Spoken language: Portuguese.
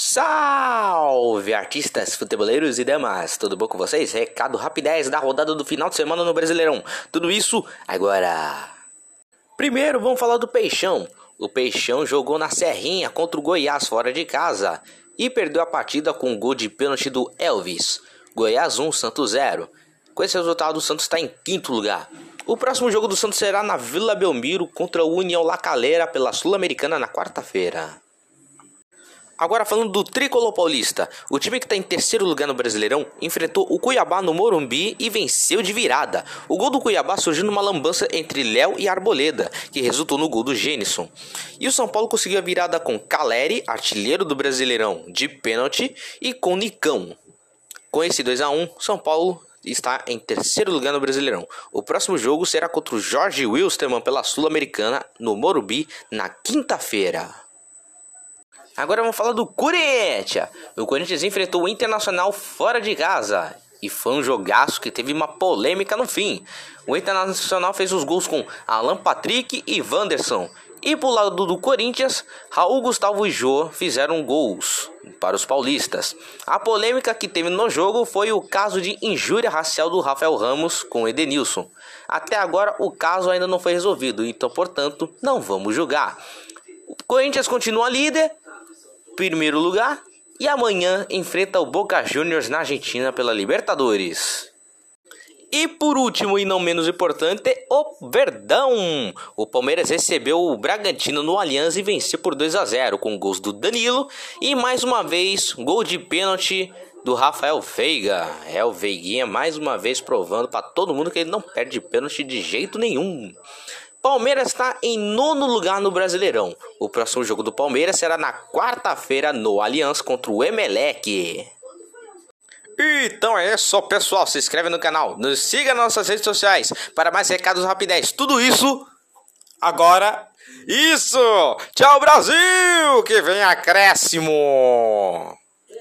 Salve artistas, futeboleiros e demais, tudo bom com vocês? Recado rapidez da rodada do final de semana no Brasileirão. Tudo isso agora. Primeiro vamos falar do Peixão. O Peixão jogou na Serrinha contra o Goiás fora de casa e perdeu a partida com um gol de pênalti do Elvis. Goiás 1, Santos 0. Com esse resultado, o Santos está em quinto lugar. O próximo jogo do Santos será na Vila Belmiro contra o União La Calera pela Sul-Americana na quarta-feira. Agora falando do Tricolor Paulista, o time que está em terceiro lugar no Brasileirão enfrentou o Cuiabá no Morumbi e venceu de virada. O gol do Cuiabá surgiu numa lambança entre Léo e Arboleda, que resultou no gol do Gênison. E o São Paulo conseguiu a virada com Caleri, artilheiro do Brasileirão, de pênalti, e com Nicão. Com esse 2 a 1 São Paulo está em terceiro lugar no Brasileirão. O próximo jogo será contra o Jorge Wilstermann pela Sul-Americana no Morumbi na quinta-feira. Agora vamos falar do Corinthians. O Corinthians enfrentou o Internacional fora de casa. E foi um jogaço que teve uma polêmica no fim. O Internacional fez os gols com Alan Patrick e Wanderson. E pro lado do Corinthians, Raul Gustavo e Jô fizeram gols para os paulistas. A polêmica que teve no jogo foi o caso de injúria racial do Rafael Ramos com Edenilson. Até agora o caso ainda não foi resolvido, então portanto não vamos julgar. O Corinthians continua líder primeiro lugar e amanhã enfrenta o Boca Juniors na Argentina pela Libertadores. E por último e não menos importante, o Verdão. O Palmeiras recebeu o Bragantino no Allianz e venceu por 2 a 0 com gols do Danilo e mais uma vez gol de pênalti do Rafael Veiga. É o Veiguinha mais uma vez provando para todo mundo que ele não perde pênalti de jeito nenhum. Palmeiras está em nono lugar no Brasileirão. O próximo jogo do Palmeiras será na quarta-feira no Allianz contra o Emelec. Então é isso, pessoal. Se inscreve no canal, nos siga nas nossas redes sociais para mais recados rapidez. Tudo isso agora. Isso! Tchau, Brasil! Que vem acréscimo!